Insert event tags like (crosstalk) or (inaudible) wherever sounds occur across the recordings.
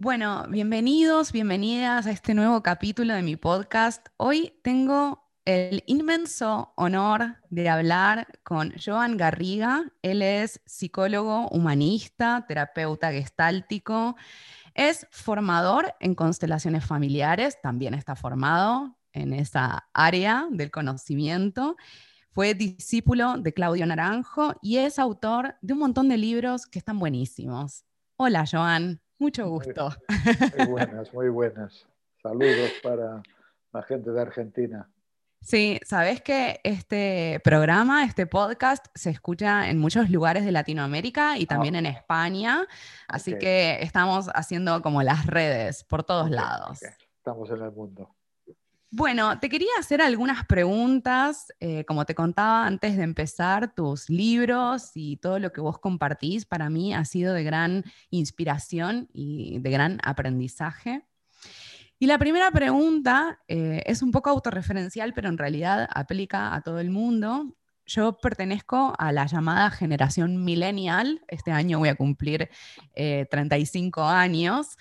Bueno, bienvenidos, bienvenidas a este nuevo capítulo de mi podcast. Hoy tengo el inmenso honor de hablar con Joan Garriga. Él es psicólogo humanista, terapeuta gestáltico, es formador en constelaciones familiares, también está formado en esa área del conocimiento. Fue discípulo de Claudio Naranjo y es autor de un montón de libros que están buenísimos. Hola, Joan. Mucho gusto. Muy, (laughs) buenas, muy buenas. Saludos para la gente de Argentina. Sí, sabes que este programa, este podcast, se escucha en muchos lugares de Latinoamérica y también en ah. España, así que estamos haciendo como las redes por todos lados. Estamos en el mundo. Bueno, te quería hacer algunas preguntas. Eh, como te contaba antes de empezar, tus libros y todo lo que vos compartís para mí ha sido de gran inspiración y de gran aprendizaje. Y la primera pregunta eh, es un poco autorreferencial, pero en realidad aplica a todo el mundo. Yo pertenezco a la llamada generación millennial. Este año voy a cumplir 35 eh, años.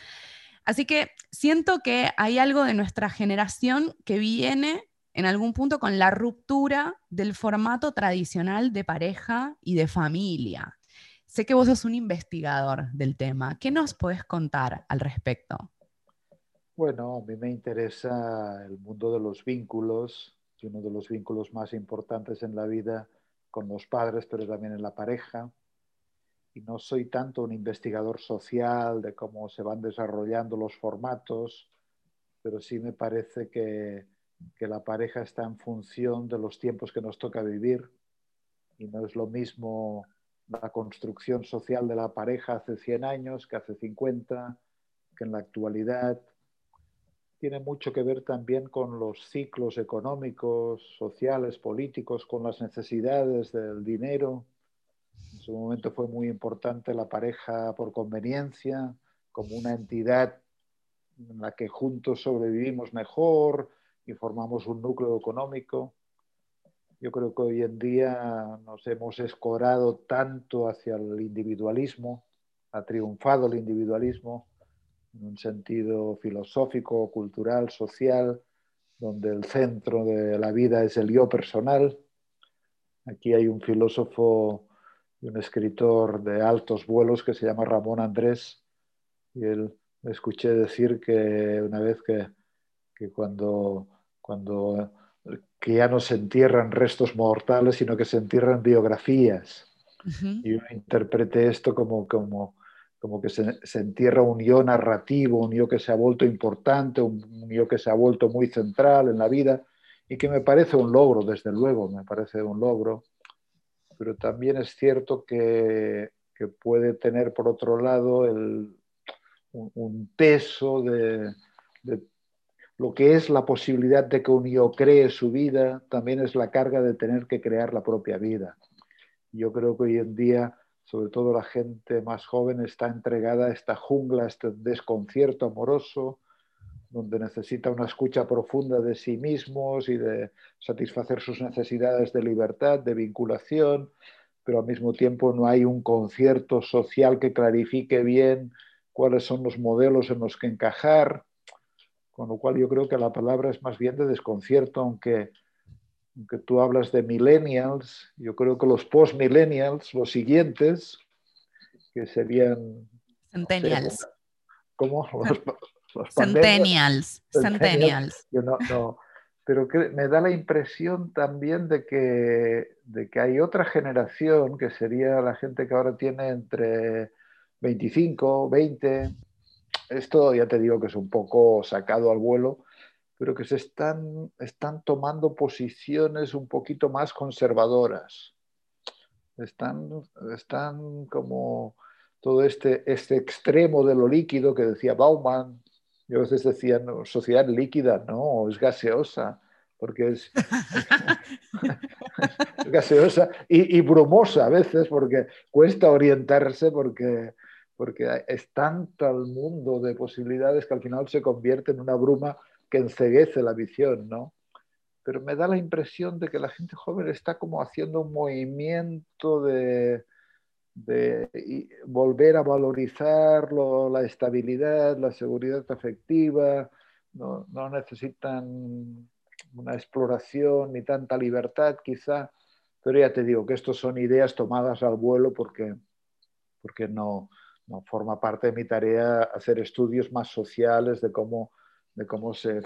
Así que siento que hay algo de nuestra generación que viene en algún punto con la ruptura del formato tradicional de pareja y de familia. Sé que vos sos un investigador del tema. ¿Qué nos podés contar al respecto? Bueno, a mí me interesa el mundo de los vínculos y uno de los vínculos más importantes en la vida con los padres, pero también en la pareja y no soy tanto un investigador social de cómo se van desarrollando los formatos, pero sí me parece que, que, la pareja está en función de los tiempos que nos toca vivir y no es lo mismo la construcción social de la pareja hace 100 años que hace 50, que en la actualidad. Tiene mucho que ver también con los ciclos económicos, sociales, políticos, con las necesidades del dinero en su momento fue muy importante la pareja por conveniencia, como una entidad en la que juntos sobrevivimos mejor y formamos un núcleo económico. Yo creo que hoy en día nos hemos escorado tanto hacia el individualismo, ha triunfado el individualismo en un sentido filosófico, cultural, social, donde el centro de la vida es el yo personal. Aquí hay un filósofo y un escritor de altos vuelos que se llama Ramón Andrés. Y él escuché decir que una vez que, que cuando, cuando que ya no se entierran restos mortales, sino que se entierran biografías. Y yo interpreté esto como, como, como que se, se, entierra un yo narrativo, un yo que se ha vuelto importante, un, un yo que se ha vuelto muy central en la vida y que me parece un logro, desde luego, me parece un logro pero también es cierto que, puede tener, por otro lado, un, peso de, lo que es la posibilidad de que un yo cree su vida, también es la carga de tener que crear la propia vida. Yo creo que hoy en día, sobre todo la gente más joven, está entregada a esta jungla, a este desconcierto amoroso, donde necesita una escucha profunda de sí mismos y de satisfacer sus necesidades de libertad, de vinculación, pero al mismo tiempo no hay un concierto social que clarifique bien cuáles son los modelos en los que encajar, con lo cual yo creo que la palabra es más bien de desconcierto, aunque, aunque tú hablas de millennials, yo creo que los post-millennials, los siguientes, que serían... Centennials. ¿Cómo? (laughs) (laughs) Centennials, centennials. no, pero que me da la impresión también de que, de que hay otra generación, que sería la gente que ahora tiene entre 25, 20, esto ya te digo que es un poco sacado al vuelo, pero que se están, están tomando posiciones un poquito más conservadoras. Están, están como todo este, este extremo de lo líquido que decía Bauman, yo a veces decía, no, sociedad líquida, no, es gaseosa, porque es, (laughs) gaseosa y, brumosa a veces, porque cuesta orientarse, porque, porque es tanto el mundo de posibilidades que al final se convierte en una bruma que enceguece la visión, ¿no? Pero me da la impresión de que la gente joven está como haciendo un movimiento de, de volver a valorizar la estabilidad, la seguridad afectiva, no, no, necesitan una exploración ni tanta libertad quizá, pero ya te digo que estos son ideas tomadas al vuelo porque, porque no, no forma parte de mi tarea hacer estudios más sociales de cómo, de cómo se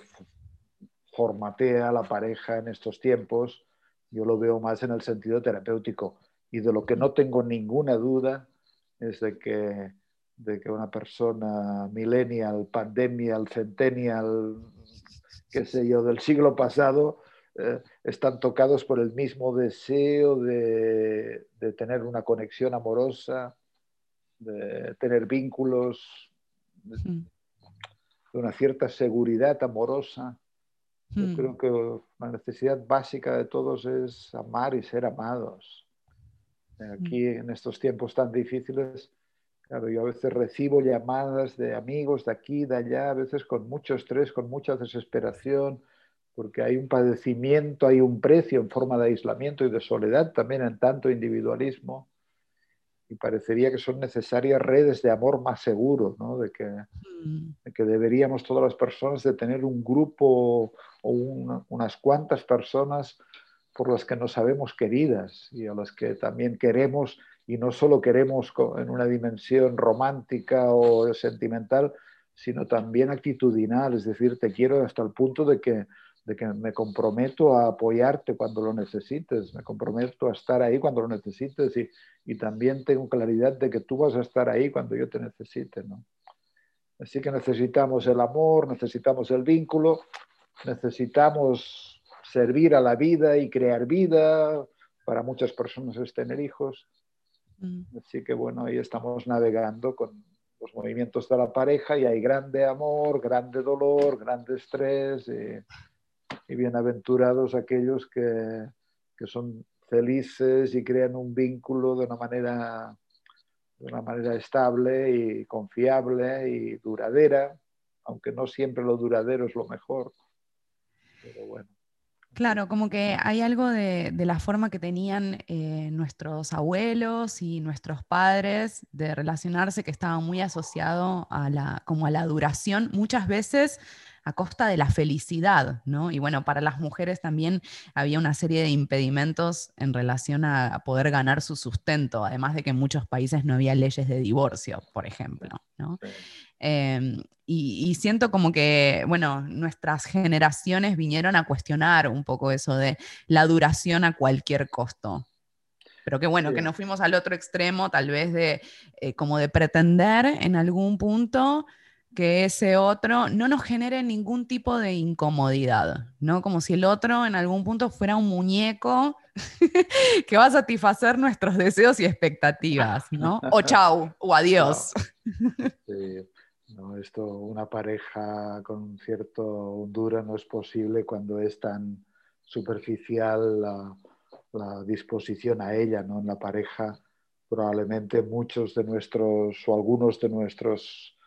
formatea la pareja en estos tiempos. Yo lo veo más en el sentido terapéutico y de lo que no tengo ninguna duda es de que, de que una persona millennial, pandemial, centennial, qué sé yo, del siglo pasado, eh, están tocados por el mismo deseo de, de, tener una conexión amorosa, de tener vínculos, de, de una cierta seguridad amorosa. Yo Hmm. creo que la necesidad básica de todos es amar y ser amados. Aquí en estos tiempos tan difíciles, claro, yo a veces recibo llamadas de amigos de aquí, de allá, a veces con mucho estrés, con mucha desesperación, porque hay un padecimiento, hay un precio en forma de aislamiento y de soledad también en tanto individualismo. Y parecería que son necesarias redes de amor más seguros, ¿no? de, que, Mm, de que deberíamos todas las personas de tener un grupo o una- unas cuantas personas por las que nos sabemos queridas y a las que también queremos y no solo queremos en una dimensión romántica o sentimental, sino también actitudinal, es decir, te quiero hasta el punto de que, de que me comprometo a apoyarte cuando lo necesites, me comprometo a estar ahí cuando lo necesites y, y también tengo claridad de que tú vas a estar ahí cuando yo te necesite. ¿no? Así que necesitamos el amor, necesitamos el vínculo, necesitamos servir a la vida y crear vida. Para muchas personas es tener hijos. mm, Así que bueno, ahí estamos navegando con los movimientos de la pareja y hay grande amor, grande dolor, grande estrés y, y bienaventurados aquellos que, que son felices y crean un vínculo de una manera de una manera estable y confiable y duradera, aunque no siempre lo duradero es lo mejor. Pero bueno. Claro, como que hay algo de, la forma que tenían eh, nuestros abuelos y nuestros padres de relacionarse que estaba muy asociado a la, como a la duración, muchas veces a costa de la felicidad, ¿no? Y bueno, para las mujeres también había una serie de impedimentos en relación a, a poder ganar su sustento, además de que en muchos países no había leyes de divorcio, por ejemplo, ¿no? Eh, y, y siento como que, bueno, nuestras generaciones vinieron a cuestionar un poco eso de la duración a cualquier costo. Pero qué bueno Sí. que nos fuimos al otro extremo, tal vez de eh, como de pretender en algún punto que ese otro no nos genere ningún tipo de incomodidad, ¿no? Como si el otro en algún punto fuera un muñeco (laughs) que va a satisfacer nuestros deseos y expectativas, ¿no? O (laughs) chau, o adiós. Sí. No, esto, una pareja con cierto hondura no es posible cuando es tan superficial la, la disposición a ella, ¿no? En la pareja probablemente muchos de nuestros o algunos de nuestros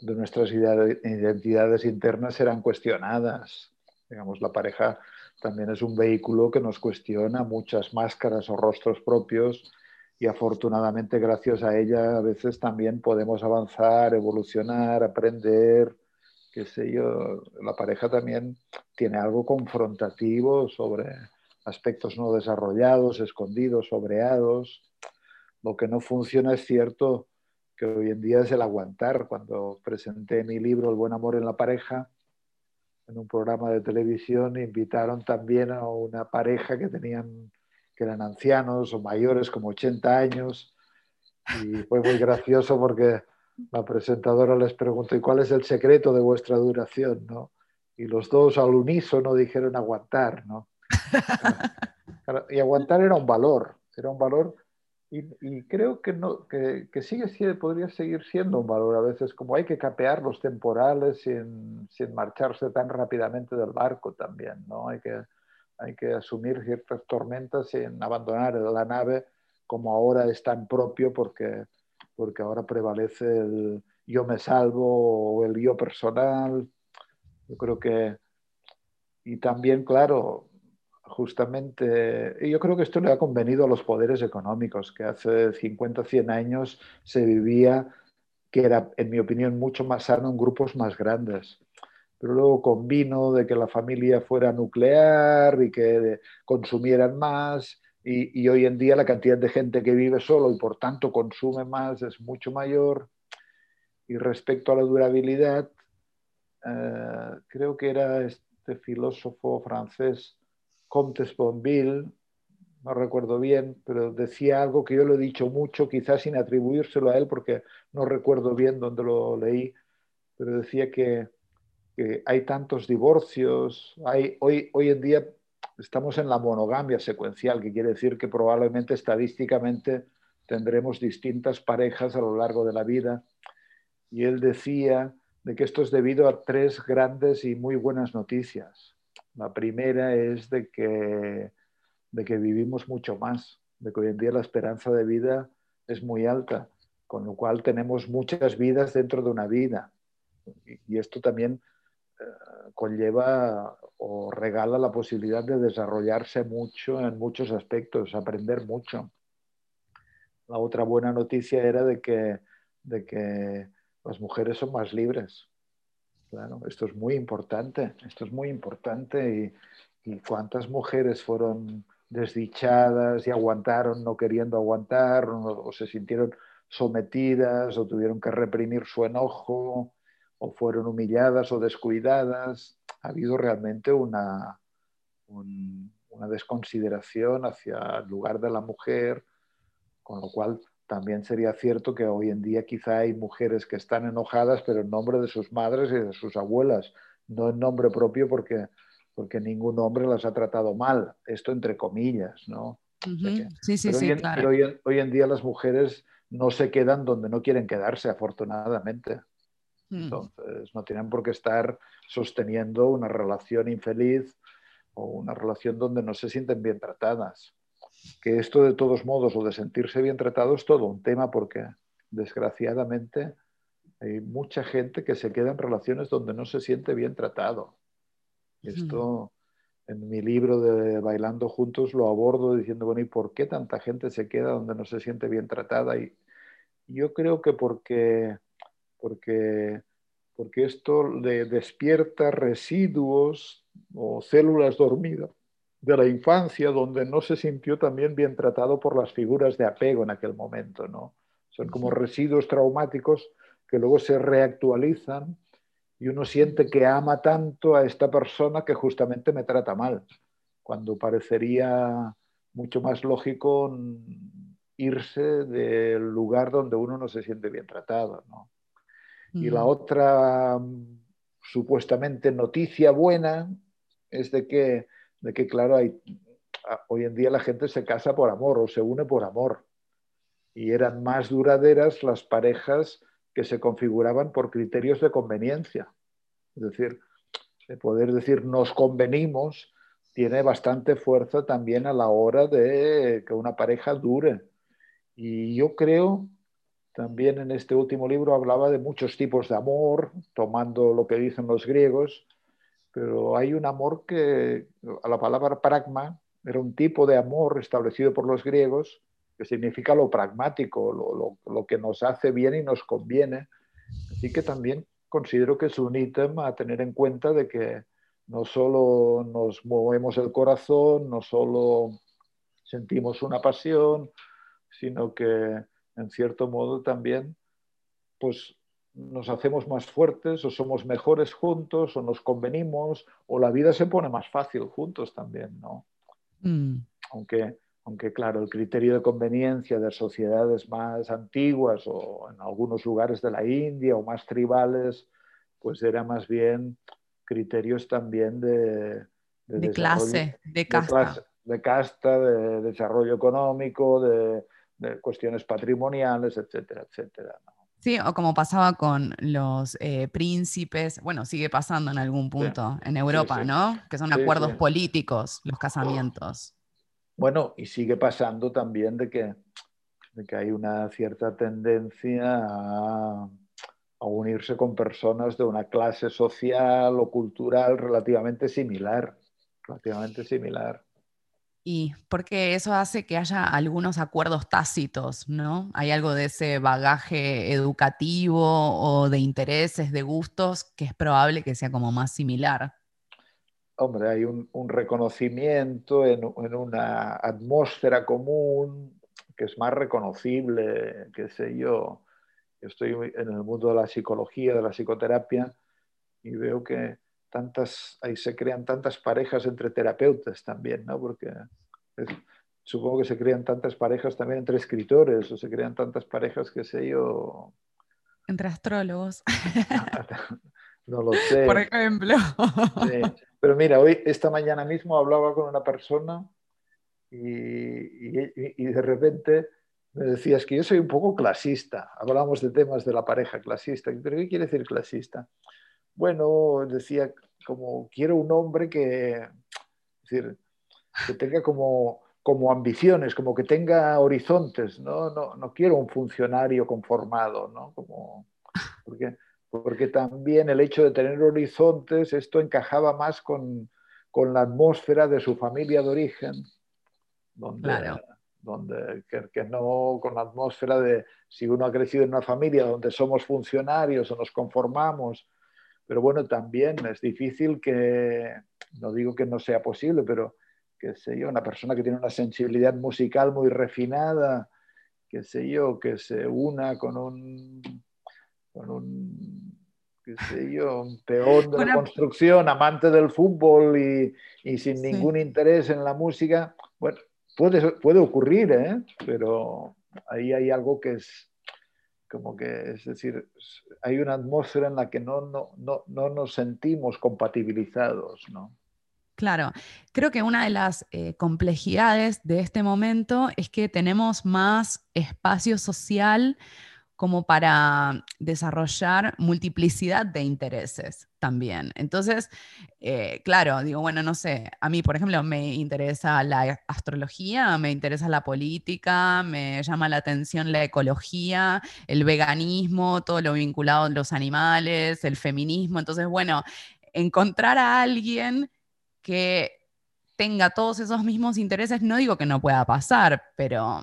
de nuestras identidades internas serán cuestionadas. Digamos, la pareja también es un vehículo que nos cuestiona muchas máscaras o rostros propios y afortunadamente gracias a ella a veces también podemos avanzar, evolucionar, aprender, qué sé yo. La pareja también tiene algo confrontativo sobre aspectos no desarrollados, escondidos, sobreados. Lo que no funciona es cierto que hoy en día es el aguantar. Cuando presenté mi libro El buen amor en la pareja, en un programa de televisión invitaron también a una pareja que tenían que eran ancianos o mayores como 80 años y fue muy gracioso porque la presentadora les preguntó ¿y cuál es el secreto de vuestra duración? ¿no? Y los dos al unísono dijeron aguantar, ¿no? Y aguantar era un valor, era un valor y, y creo que, no, que, que sigue siendo, podría seguir siendo un valor a veces, como hay que capear los temporales sin, sin marcharse tan rápidamente del barco también, ¿no? Hay que, hay que asumir ciertas tormentas sin abandonar la nave como ahora es tan propio porque, porque ahora prevalece el yo me salvo o el yo personal. Yo creo que, y también, claro, justamente, yo creo que esto le ha convenido a los poderes económicos, que hace 50, 100 años se vivía, que era, en mi opinión, mucho más sano en grupos más grandes. Pero luego convino de que la familia fuera nuclear y que consumieran más, y, hoy en día la cantidad de gente que vive solo y por tanto consume más es mucho mayor. Y respecto a la durabilidad, eh, creo que era este filósofo francés, Comte Sponville, no recuerdo bien, pero decía algo que yo lo he dicho mucho, quizás sin atribuírselo a él porque no recuerdo bien dónde lo leí, pero decía que, que hay tantos divorcios, hay, hoy, hoy en día estamos en la monogamia secuencial, que quiere decir que probablemente estadísticamente tendremos distintas parejas a lo largo de la vida. Y él decía de que esto es debido a tres grandes y muy buenas noticias. La primera es de que, de que vivimos mucho más, de que hoy en día la esperanza de vida es muy alta, con lo cual tenemos muchas vidas dentro de una vida. Y, esto también conlleva o regala la posibilidad de desarrollarse mucho en muchos aspectos, aprender mucho. La otra buena noticia era de que, de que las mujeres son más libres. Claro, esto es muy importante, esto es muy importante y, y cuántas mujeres fueron desdichadas y aguantaron no queriendo aguantar o, o se sintieron sometidas o tuvieron que reprimir su enojo o fueron humilladas o descuidadas. Ha habido realmente una, una desconsideración hacia el lugar de la mujer, con lo cual también sería cierto que hoy en día quizá hay mujeres que están enojadas, pero en nombre de sus madres y de sus abuelas, no en nombre propio porque, porque ningún hombre las ha tratado mal, esto entre comillas, ¿no? sí, sí, sí, claro. Pero hoy en día las mujeres no se quedan donde no quieren quedarse, afortunadamente. Mm. Entonces, no tienen por qué estar sosteniendo una relación infeliz o una relación donde no se sienten bien tratadas. Que esto de todos modos, o de sentirse bien tratado, es todo un tema porque desgraciadamente hay mucha gente que se queda en relaciones donde no se siente bien tratado. Y esto en mi libro de Bailando Juntos lo abordo diciendo, bueno, ¿y por qué tanta gente se queda donde no se siente bien tratada? Y yo creo que porque porque, porque esto le despierta residuos o células dormidas de la infancia donde no se sintió también bien tratado por las figuras de apego en aquel momento. ¿no? Son como residuos traumáticos que luego se reactualizan y uno siente que ama tanto a esta persona que justamente me trata mal, cuando parecería mucho más lógico irse del lugar donde uno no se siente bien tratado. ¿no? Y la otra mm, supuestamente noticia buena es de que, de que claro, hay, hoy en día la gente se casa por amor o se une por amor. Y eran más duraderas las parejas que se configuraban por criterios de conveniencia. Es decir, el poder decir nos convenimos tiene bastante fuerza también a la hora de que una pareja dure. Y yo creo también en este último libro hablaba de muchos tipos de amor, tomando lo que dicen los griegos, pero hay un amor que, a la palabra pragma, era un tipo de amor establecido por los griegos que significa lo pragmático, lo, lo que nos hace bien y nos conviene. Así que también considero que es un ítem a tener en cuenta de que no solo nos movemos el corazón, no solo sentimos una pasión, sino que en cierto modo también, pues nos hacemos más fuertes o somos mejores juntos o nos convenimos o la vida se pone más fácil juntos también, ¿no? Mm. Aunque, aunque, claro, el criterio de conveniencia de sociedades más antiguas o en algunos lugares de la India o más tribales, pues era más bien criterios también de... De, clase, de casta. de casta, de desarrollo económico, de, de cuestiones patrimoniales, etcétera, etcétera. Sí, o como pasaba con los eh, príncipes, bueno, sigue pasando en algún punto en Europa, ¿no? Que son acuerdos políticos los casamientos. Bueno, y sigue pasando también de que, que hay una cierta tendencia a, a unirse con personas de una clase social o cultural relativamente similar, relativamente similar. Y porque eso hace que haya algunos acuerdos tácitos, ¿no? Hay algo de ese bagaje educativo o de intereses, de gustos, que es probable que sea como más similar. Hombre, hay un, reconocimiento en, una atmósfera común que es más reconocible, qué sé yo. Yo estoy en el mundo de la psicología, de la psicoterapia, y veo que tantas, ahí se crean tantas parejas entre terapeutas también, ¿no? Porque supongo que se crean tantas parejas también entre escritores o se crean tantas parejas, qué sé yo. Entre astrólogos. (laughs) no lo sé. Por ejemplo. Pero mira, hoy, esta mañana mismo hablaba con una persona y, y, de repente me decías que yo soy un poco clasista. Hablábamos de temas de la pareja clasista. ¿Pero qué quiere decir clasista? Bueno, decía, como quiero un hombre que, decir, que tenga como, como ambiciones, como que tenga horizontes, ¿no? No, no quiero un funcionario conformado, ¿no? Como, porque, porque también el hecho de tener horizontes, esto encajaba más con, con la atmósfera de su familia de origen, donde, donde que, que, no con la atmósfera de si uno ha crecido en una familia donde somos funcionarios o nos conformamos pero bueno, también es difícil que, no digo que no sea posible, pero que sé yo, una persona que tiene una sensibilidad musical muy refinada, que sé yo, que se una con un, con un qué sé yo, un peón de la construcción, amante del fútbol y, y sin ningún interés en la música, bueno, puede, puede ocurrir, ¿eh? pero ahí hay algo que es, como que, es decir, hay una atmósfera en la que no, no, no, no nos sentimos compatibilizados, ¿no? Claro, creo que una de las eh, complejidades de este momento es que tenemos más espacio social como para desarrollar multiplicidad de intereses también. Entonces, eh, claro, digo, bueno, no sé, a mí, por ejemplo, me interesa la astrología, me interesa la política, me llama la atención la ecología, el veganismo, todo lo vinculado a los animales, el feminismo. Entonces, bueno, encontrar a alguien que tenga todos esos mismos intereses, no digo que no pueda pasar, pero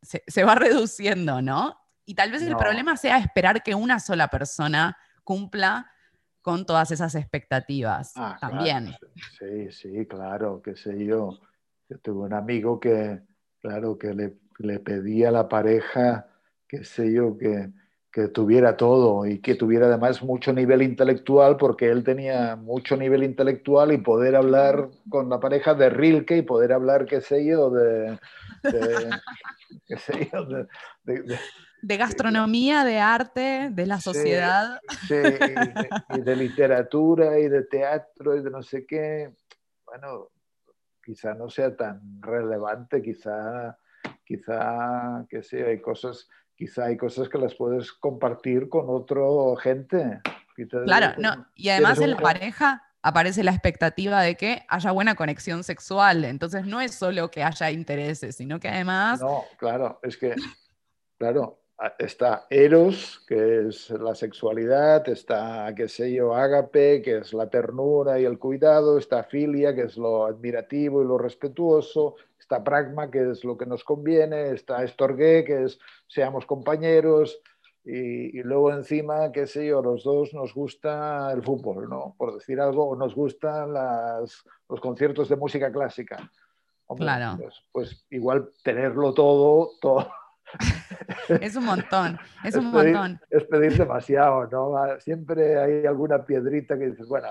se, se va (laughs) reduciendo, ¿no? Y tal vez el problema sea esperar que una sola persona cumpla con todas esas expectativas ah, también. Sí, sí, claro, qué sé yo. Yo tuve un amigo que, claro, que le, le pedía a la pareja, qué sé yo, que, que tuviera todo y que tuviera además mucho nivel intelectual, porque él tenía mucho nivel intelectual y poder hablar con la pareja de Rilke y poder hablar, qué sé yo, de, (laughs) qué sé yo, de, de gastronomía, de arte, de la sociedad. Sí, y, de, (laughs) literatura y de teatro y de no sé qué. Bueno, quizá no sea tan relevante, quizá, quizá, que sí, hay cosas, quizá hay cosas que las puedes compartir con otro gente. Claro, no, y además en la pareja aparece la expectativa de que haya buena conexión sexual, entonces no es solo que haya intereses, sino que además... No, claro, es que, claro, está Eros, que es la sexualidad, está, qué sé yo, Ágape, que es la ternura y el cuidado, está Filia, que es lo admirativo y lo respetuoso, está Pragma, que es lo que nos conviene, está Estorgué, que es seamos compañeros, y, luego encima, qué sé yo, los dos nos gusta el fútbol, ¿no? Por decir algo, nos gustan los conciertos de música clásica. claro. Pues, pues, igual tenerlo todo, todo es un montón, es un montón. Es pedir demasiado, ¿no? Siempre hay alguna piedrita que dices, bueno,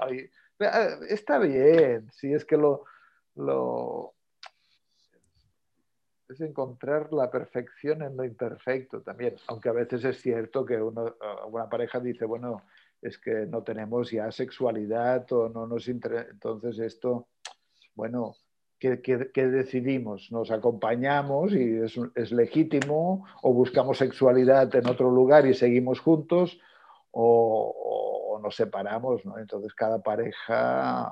está bien, si es que lo, lo, es encontrar la perfección en lo imperfecto también, aunque a veces es cierto que uno, una pareja dice, bueno, es que no tenemos ya sexualidad o no nos interesa, entonces esto, bueno, ¿Qué, decidimos? ¿Nos acompañamos y es, legítimo o buscamos sexualidad en otro lugar y seguimos juntos o, nos separamos? ¿no? Entonces cada pareja,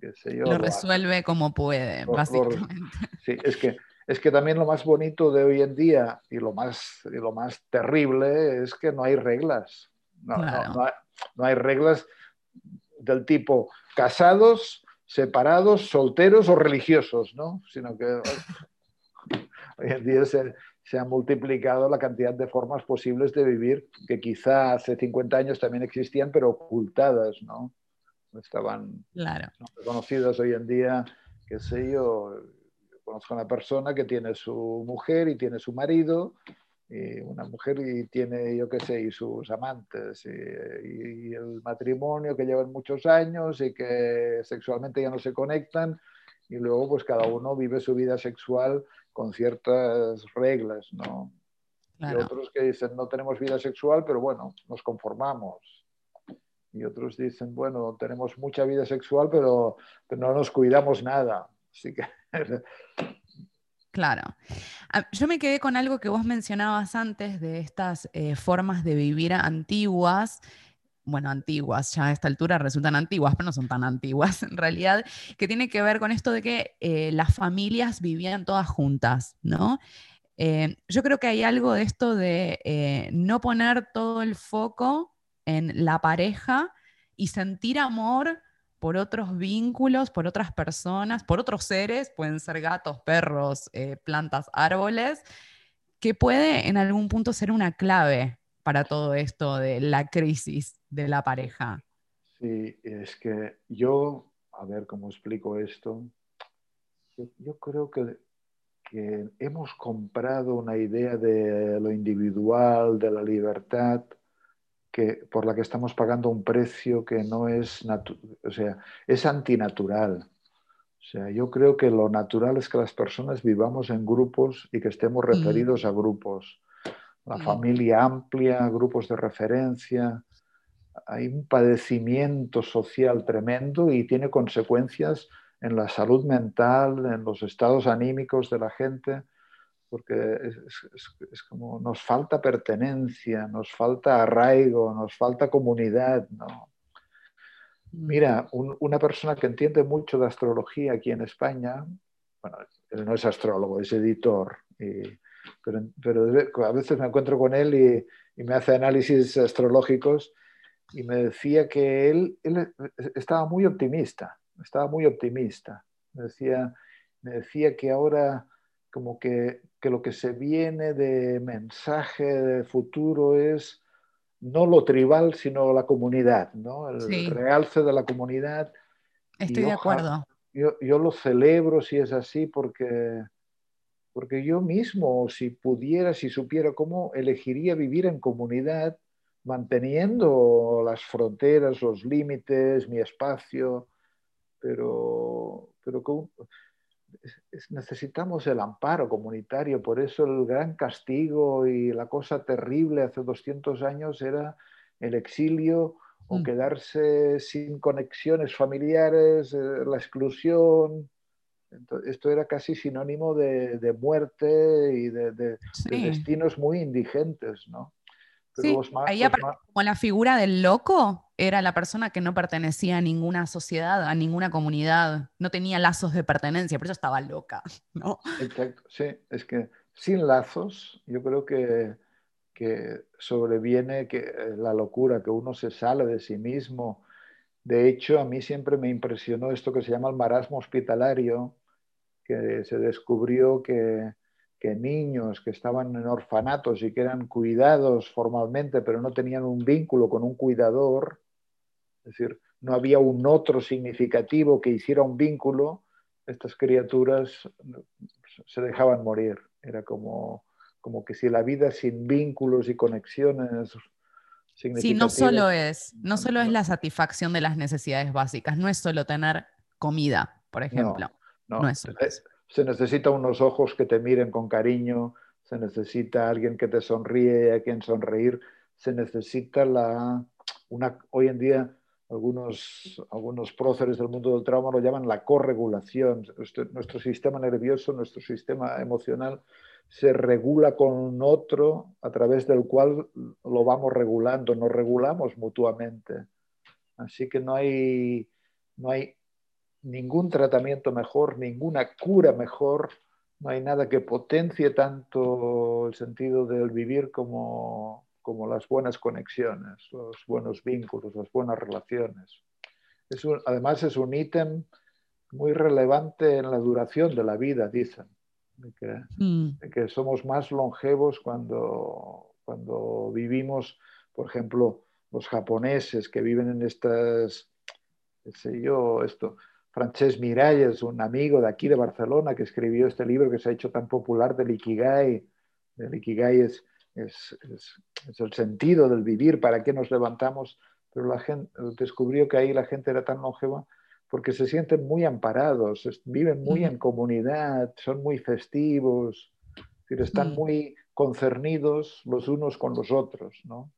qué sé yo... Lo, resuelve como puede, básicamente. sí, es que, es que también lo más bonito de hoy en día y lo más, y lo más terrible es que no hay reglas. no, no hay reglas del tipo casados separados, solteros o religiosos, ¿no? Sino que hoy en día se, se ha multiplicado la cantidad de formas posibles de vivir que quizá hace 50 años también existían, pero ocultadas, ¿no? Estaban claro. reconocidas hoy en día, qué sé yo, conozco a una persona que tiene su mujer y tiene su marido, y una mujer y tiene, yo qué sé, y sus amantes, y, y, el matrimonio que llevan muchos años y que sexualmente ya no se conectan, y luego pues cada uno vive su vida sexual con ciertas reglas, ¿no? Y otros que dicen, no tenemos vida sexual, pero bueno, nos conformamos. Y otros dicen, bueno, tenemos mucha vida sexual, pero, no nos cuidamos nada. Así que... (laughs) Claro. Ah, yo me quedé con algo que vos mencionabas antes de estas eh, formas de vivir antiguas bueno, antiguas, ya a esta altura resultan antiguas, pero no son tan antiguas (laughs) en realidad, que tiene que ver con esto de que eh, las familias vivían todas juntas, ¿no? Eh, yo creo que hay algo de esto de no poner todo el foco en la pareja y sentir amor por otros vínculos, por otras personas, por otros seres, pueden ser gatos, perros, plantas, árboles, que puede en algún punto ser una clave para todo esto de la crisis de la pareja. Sí, es que yo, a ver cómo explico esto, yo, creo que, que, hemos comprado una idea de lo individual, de la libertad, que, por la que estamos pagando un precio que no es, o sea, es antinatural. O sea, yo creo que lo natural es que las personas vivamos en grupos y que estemos referidos a grupos la familia amplia, grupos de referencia. Hay un padecimiento social tremendo y tiene consecuencias en la salud mental, en los estados anímicos de la gente, porque es, como nos falta pertenencia, nos falta arraigo, nos falta comunidad. ¿no? Mm. Mira, una persona que entiende mucho de astrología aquí en España, bueno, él no es astrólogo, es editor, y pero, a veces me encuentro con él y, me hace análisis astrológicos y me decía que él, estaba muy optimista, estaba muy optimista. Me decía, me decía que ahora como que, lo que se viene de mensaje de futuro es no lo tribal, sino la comunidad, ¿no? el realce de la comunidad. Estoy de acuerdo. Yo, yo, lo celebro si es así porque, porque yo mismo, si pudiera, si supiera cómo, elegiría vivir en comunidad, manteniendo las fronteras, los límites, mi espacio, pero, pero necesitamos el amparo comunitario, por eso el gran castigo y la cosa terrible hace 200 años era el exilio o mm. quedarse sin conexiones familiares, eh, la exclusión, esto era casi sinónimo de, muerte y de, destinos muy indigentes, ¿no? Sí, ahí como la figura del loco era la persona que no pertenecía a ninguna sociedad, a ninguna comunidad, no tenía lazos de pertenencia, por eso estaba loca, (laughs) ¿no? Exacto, sí, es que sin lazos yo creo que, que sobreviene que eh, la locura, que uno se sale de sí mismo. De hecho, a mí siempre me impresionó esto que se llama el marasmo hospitalario, que se descubrió que, niños que estaban en orfanatos y que eran cuidados formalmente, pero no tenían un vínculo con un cuidador, es decir, no había un otro significativo que hiciera un vínculo, estas criaturas se dejaban morir. Era como, como que si la vida sin vínculos y conexiones Sí, no solo es, no solo es la satisfacción de las necesidades básicas, no es solo tener comida, por ejemplo. Se necesita unos ojos que te miren con cariño, se necesita alguien que te sonríe, a quien sonreír, se necesita la, una, hoy en día algunos, algunos próceres del mundo del trauma lo llaman la corregulación. Nuestro sistema nervioso, nuestro sistema emocional se regula con otro a través del cual lo vamos regulando, nos regulamos mutuamente. Así que no hay, no hay ningún tratamiento mejor, ninguna cura mejor, no hay nada que potencie tanto el sentido del vivir como, como las buenas conexiones, los buenos vínculos, las buenas relaciones. Es además es un ítem muy relevante en la duración de la vida, dicen. Mm. De que, somos más longevos cuando, cuando vivimos, por ejemplo, los japoneses que viven en estas, qué sé yo, esto, Francesc Miralles, un amigo de aquí de Barcelona que escribió este libro que se ha hecho tan popular del Ikigai. El Ikigai es, es, es, el sentido del vivir, para qué nos levantamos, pero la gente descubrió que ahí la gente era tan longeva porque se sienten muy amparados, viven muy en comunidad, son muy festivos, están muy concernidos los unos con los otros. ¿no?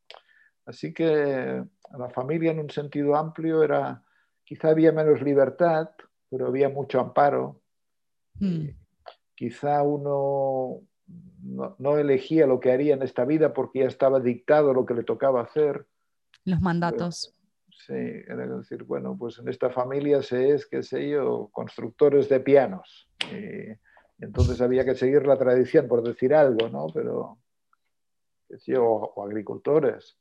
Así que la familia en un sentido amplio era, quizá había menos libertad, pero había mucho amparo. Hmm. Quizá uno no, elegía lo que haría en esta vida porque ya estaba dictado lo que le tocaba hacer. Los mandatos. Sí, era decir, bueno, pues en esta familia se es, qué sé yo, constructores de pianos. Y, entonces había que seguir la tradición, por decir algo, ¿no? Pero, qué sé yo, o, agricultores.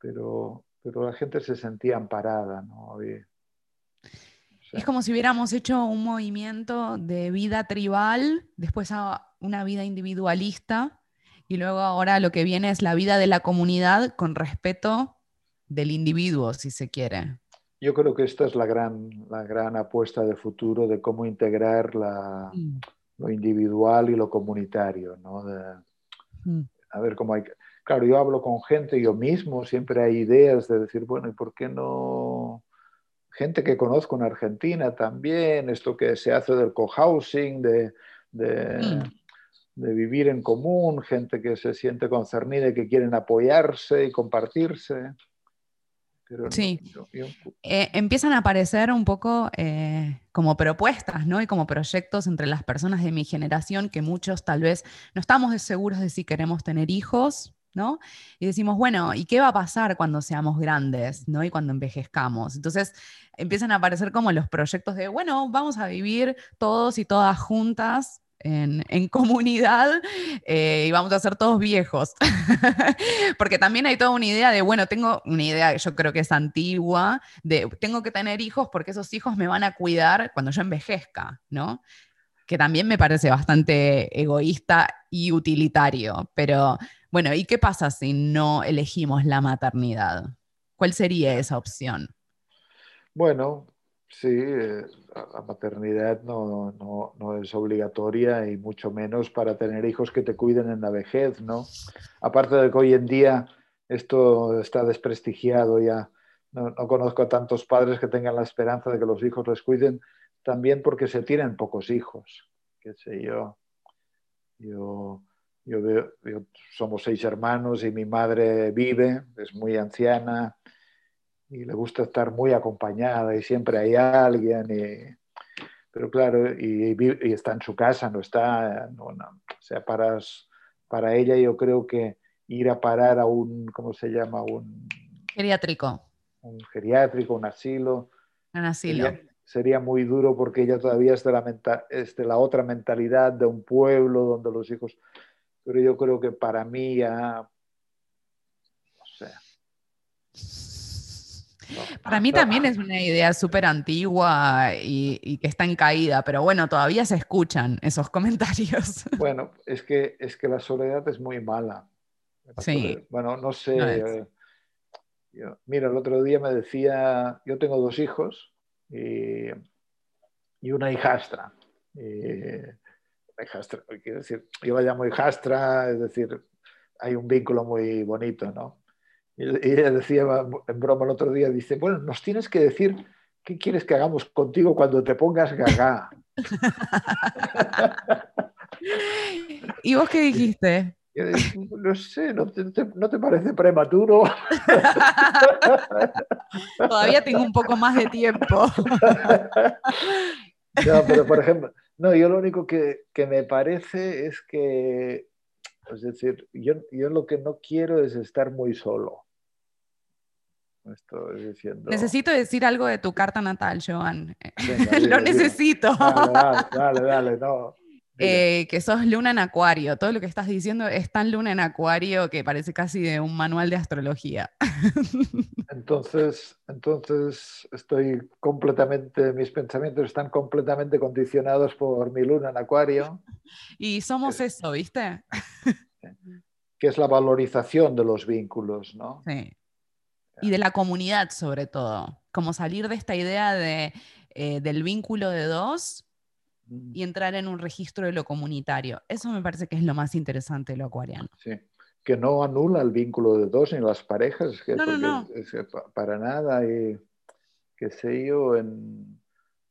Pero, pero la gente se sentía amparada, ¿no? Es como si hubiéramos hecho un movimiento de vida tribal, después a una vida individualista, y luego ahora lo que viene es la vida de la comunidad con respeto del individuo, si se quiere. Yo creo que esta es la gran, la gran apuesta de futuro de cómo integrar la, mm. lo individual y lo comunitario. ¿no? Mm. A ver cómo hay. Claro, yo hablo con gente, yo mismo, siempre hay ideas de decir, bueno, ¿y por qué no? Gente que conozco en Argentina también, esto que se hace del cohousing, de, de, mm. de vivir en común, gente que se siente concernida y que quieren apoyarse y compartirse sí. Eh, empiezan a aparecer un poco eh, como propuestas, ¿no? Y como proyectos entre las personas de mi generación que muchos tal vez no estamos seguros de si queremos tener hijos, ¿no? Y decimos, bueno, ¿y qué va a pasar cuando seamos grandes, ¿no? Y cuando envejezcamos. Entonces empiezan a aparecer como los proyectos de, bueno, vamos a vivir todos y todas juntas en, (laughs) comunidad eh, y vamos a ser todos viejos. (laughs) Porque también hay toda una idea de, bueno, tengo una idea, yo creo que es antigua, de tengo que tener hijos porque esos hijos me van a cuidar cuando yo envejezca, ¿no? Que también me parece bastante egoísta y utilitario. Pero bueno, ¿y qué pasa si no elegimos la maternidad? ¿Cuál sería esa opción? Bueno, Sí, eh, la maternidad no, es obligatoria y mucho menos para tener hijos que te cuiden en la vejez, ¿no? Aparte de que hoy en día esto está desprestigiado ya. No, conozco a tantos padres que tengan la esperanza de que los hijos les cuiden, también porque se tienen pocos hijos. Qué sé yo. Yo, yo veo, somos seis hermanos y mi madre vive, es muy anciana y le gusta estar muy acompañada y siempre hay alguien. pero claro, y, está en su casa, no está, no, o sea, para, para ella yo creo que ir a parar a un, ¿cómo se llama? Un geriátrico. Un geriátrico, un asilo. Un asilo. Sería, muy duro porque ella todavía es de, la es de la otra mentalidad de un pueblo donde los hijos... Pero yo creo que para mí ya, no sé, para mí también es una idea súper antigua y, que está en caída, pero bueno, todavía se escuchan esos (laughs) comentarios. Bueno, es que, es que la soledad es muy mala. Sí. Bueno, no sé. Eh, mira, el otro día me decía, yo tengo dos hijos y, una hijastra. Hijastra, quiero decir, yo la llamo hijastra, es decir, hay un vínculo muy bonito, ¿no? Y ella decía en broma el otro día, dice, bueno, nos tienes que decir qué quieres que hagamos contigo cuando te pongas gaga. (laughs) ¿Y vos qué dijiste? no sé, ¿no te, parece prematuro? (laughs) Todavía tengo un poco más de tiempo. (laughs) no, pero por ejemplo, no, yo lo único que, que me parece es que, es decir, yo, yo lo que no quiero es estar muy solo. Necesito decir algo de tu carta natal, Joan. (laughs) Lo necesito. Dale, dale, dale, no. Eh, que sos luna en acuario. Todo lo que estás diciendo es tan luna en acuario que parece casi de un manual de astrología. (laughs) Entonces, entonces estoy completamente, mis pensamientos están completamente condicionados por mi luna en acuario. Y somos eso, ¿viste? Que es la valorización de los vínculos, ¿no? Sí. Y de la comunidad sobre todo. Como salir de esta idea de, eh, del vínculo de dos y entrar en un registro de lo comunitario. Eso me parece que es lo más interesante de lo acuariano. Sí, que no anula el vínculo de dos ni las parejas, que, no, no, no. para nada. Y qué sé yo, en,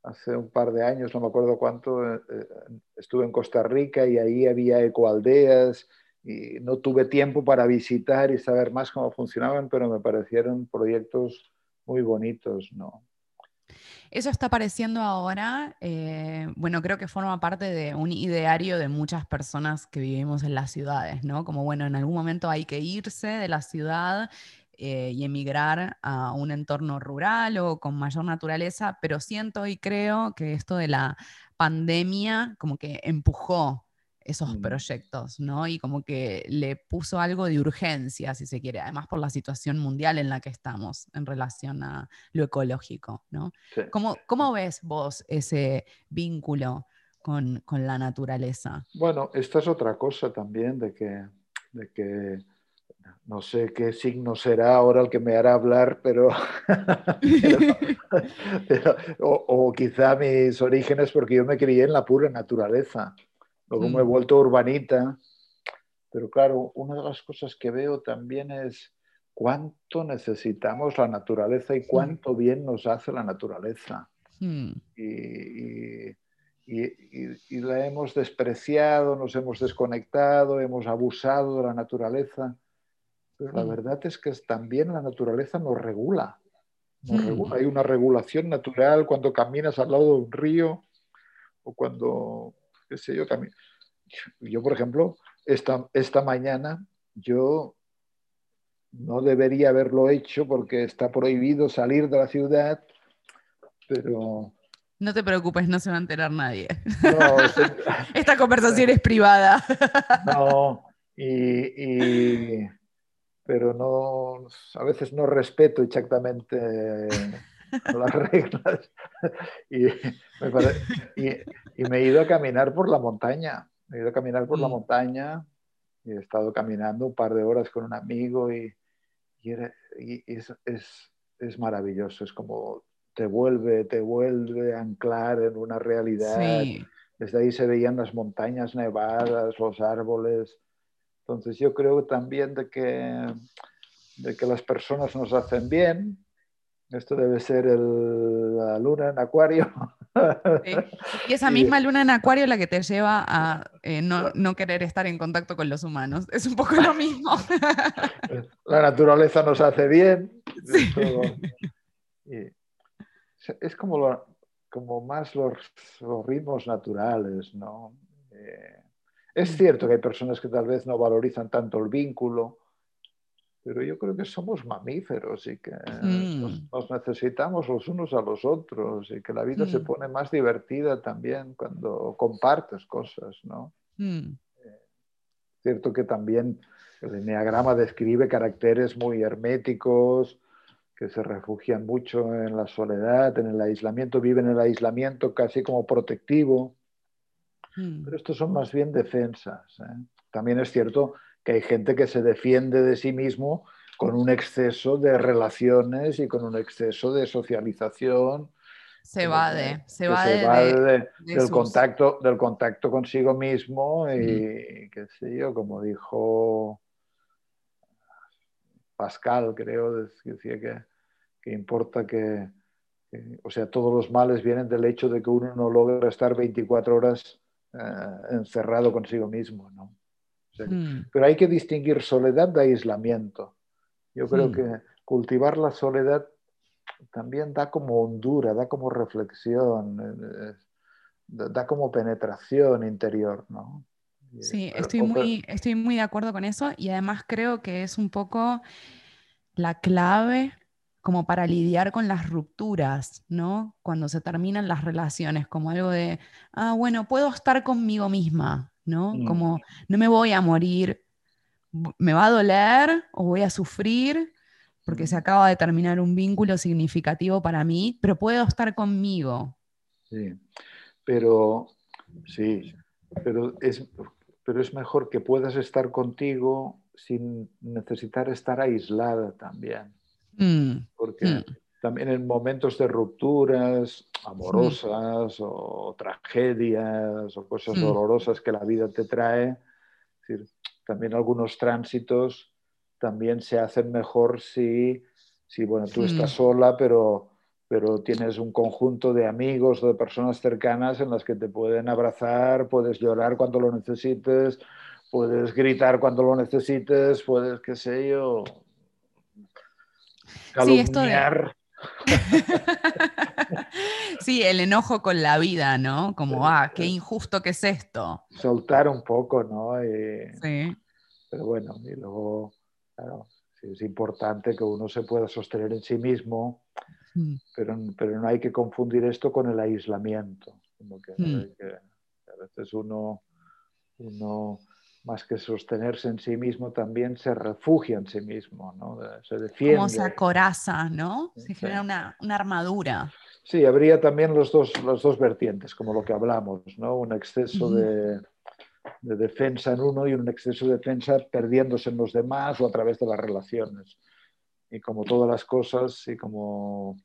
hace un par de años, no me acuerdo cuánto, eh, eh, estuve en Costa Rica y ahí había ecoaldeas y no tuve tiempo para visitar y saber más cómo funcionaban, pero me parecieron proyectos muy bonitos, ¿no? Eso está apareciendo ahora, eh, bueno, creo que forma parte de un ideario de muchas personas que vivimos en las ciudades, ¿no? Como, bueno, en algún momento hay que irse de la ciudad eh, y emigrar a un entorno rural o con mayor naturaleza, pero siento y creo que esto de la pandemia como que empujó esos mm. proyectos, ¿no? Y como que le puso algo de urgencia, si se quiere, además por la situación mundial en la que estamos en relación a lo ecológico, ¿no? ¿Cómo, ves vos ese vínculo con, la naturaleza? Bueno, esta es otra cosa también de que, de que no sé qué signo será ahora el que me hará hablar, pero, (laughs) (laughs) o, o, quizá mis orígenes porque yo me crié en la pura naturaleza. Luego me he mm. vuelto urbanita. Pero claro, una de las cosas que veo también es cuánto necesitamos la naturaleza y cuánto bien nos hace la naturaleza. Mm. Y, la hemos despreciado, nos hemos desconectado, hemos abusado de la naturaleza. Pero la mm. verdad es que también la naturaleza nos regula. Nos regula. Hay una regulación natural cuando caminas al lado de un río o cuando yo, yo, por ejemplo, esta, esta mañana yo no debería haberlo hecho porque está prohibido salir de la ciudad, pero... No te preocupes, no se va a enterar nadie. (laughs) Esta conversación es privada. No, y, pero no, a veces no respeto exactamente las (laughs) reglas. Y me, he ido a caminar por la montaña. Me he ido a caminar por la mm. montaña y he estado caminando un par de horas con un amigo y, es, maravilloso. Es como te vuelve, te vuelve a anclar en una realidad. Desde ahí se veían las montañas nevadas, los árboles. Entonces yo creo también de que, de que las personas nos hacen bien, esto debe ser la luna en acuario. Y esa (laughs) misma luna en acuario la que te lleva a eh, no, querer estar en contacto con los humanos. Es un poco (laughs) lo mismo. (laughs) La naturaleza nos hace bien. es como, como más los, ritmos naturales, ¿no? Eh, es cierto que hay personas que tal vez no valorizan tanto el vínculo, pero yo creo que somos mamíferos y que mm. nos, necesitamos los unos a los otros y que la vida se mm. pone más divertida también cuando compartes cosas, ¿no? Mm. Eh, cierto que también el enneagrama describe caracteres muy herméticos, que se refugian mucho en la soledad, en el aislamiento, viven en el aislamiento casi como protectivo, pero estos son más bien defensas. ¿eh? También es cierto que hay gente que se defiende de sí mismo con un exceso de relaciones y con un exceso de socialización. Se va de, se va, de, del, contacto, del contacto consigo mismo y qué sé yo, como dijo Pascal, creo, decía que, que importa que, o sea, todos los males vienen del hecho de que uno no logra estar 24 horas eh, encerrado consigo mismo, ¿no? Hmm. Pero hay que distinguir soledad de aislamiento. Yo creo que cultivar la soledad también da como hondura, da como reflexión, eh, eh, da como penetración interior, ¿no? Sí, estoy muy, estoy muy de acuerdo con eso y además creo que es un poco la clave como para lidiar con las rupturas, ¿no? Cuando se terminan las relaciones, como algo de, ah, bueno, puedo estar conmigo misma, ¿no? Mm. Como no me voy a morir, me va a doler o voy a sufrir porque se Mm. acaba de terminar un vínculo significativo para mí, pero puedo estar conmigo. Sí, pero sí, pero es, pero es mejor que puedas estar contigo sin necesitar estar aislada también. Mm, Porque mm, también en momentos de rupturas amorosas o tragedias o cosas dolorosas que la vida te trae, es decir, también algunos tránsitos también se hacen mejor si, si bueno, tú estás sola, pero, pero tienes un conjunto de amigos o de personas cercanas en las que te pueden abrazar, puedes llorar cuando lo necesites, puedes gritar cuando lo necesites, puedes, qué sé yo, Sí, esto de- calumniar. (laughs) sí, el enojo con la vida, ¿no? Como, ah, qué injusto que es esto. soltar un poco, ¿no? Y- Sí. pero bueno, y luego, claro, sí es importante que uno se pueda sostener en sí mismo, Mm, pero, pero no hay que confundir esto con el aislamiento. Como que, Mm. que a veces uno, uno, más que sostenerse en sí mismo, también se refugia en sí mismo, ¿no? Se defiende. Como se acoraza, ¿no? Se Sí. genera una, una armadura. Sí, habría también los dos, las dos vertientes, como lo que hablamos, ¿no? Un exceso Ujú. de, de defensa en uno y un exceso de defensa perdiéndose en los demás o a través de las relaciones. Y como todas las cosas, y como,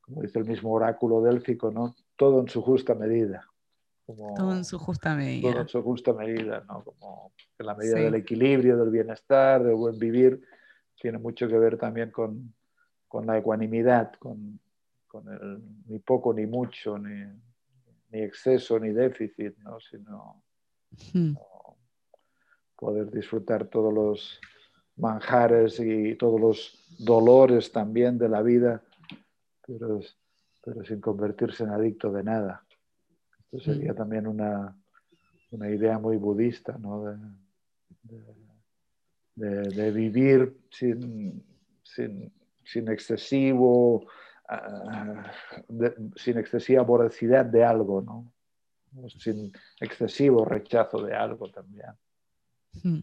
como dice el mismo oráculo délfico, ¿no? Todo en su justa medida. Como, Todo en su justa todo medida. en su justa medida, ¿no? Como en la medida Sí. del equilibrio, del bienestar, del buen vivir, tiene mucho que ver también con, con la ecuanimidad, con, con el ni poco ni mucho, ni, ni exceso ni déficit, ¿no? sino Mm, poder disfrutar todos los manjares y todos los dolores también de la vida, pero, pero sin convertirse en adicto de nada. Sería Mm. también una, una idea muy budista, ¿no? De, de- de- de vivir sin, sin, sin excesivo, ah, sin excesiva voracidad de algo, ¿no? sin excesivo rechazo de algo también. mm.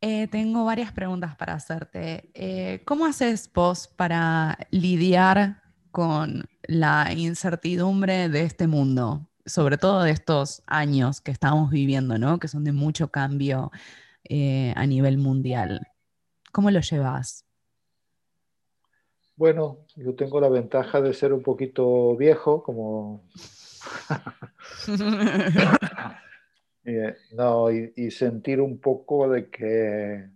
Eh, tengo varias preguntas para hacerte. Eh, ¿Cómo haces vos para lidiar con la incertidumbre de este mundo? Sobre todo de estos años que estamos viviendo, ¿no? Que son de mucho cambio eh, a nivel mundial. ¿Cómo lo llevas? Bueno, yo tengo la ventaja de ser un poquito viejo, como (laughs) eh, no, y, y sentir un poco de que,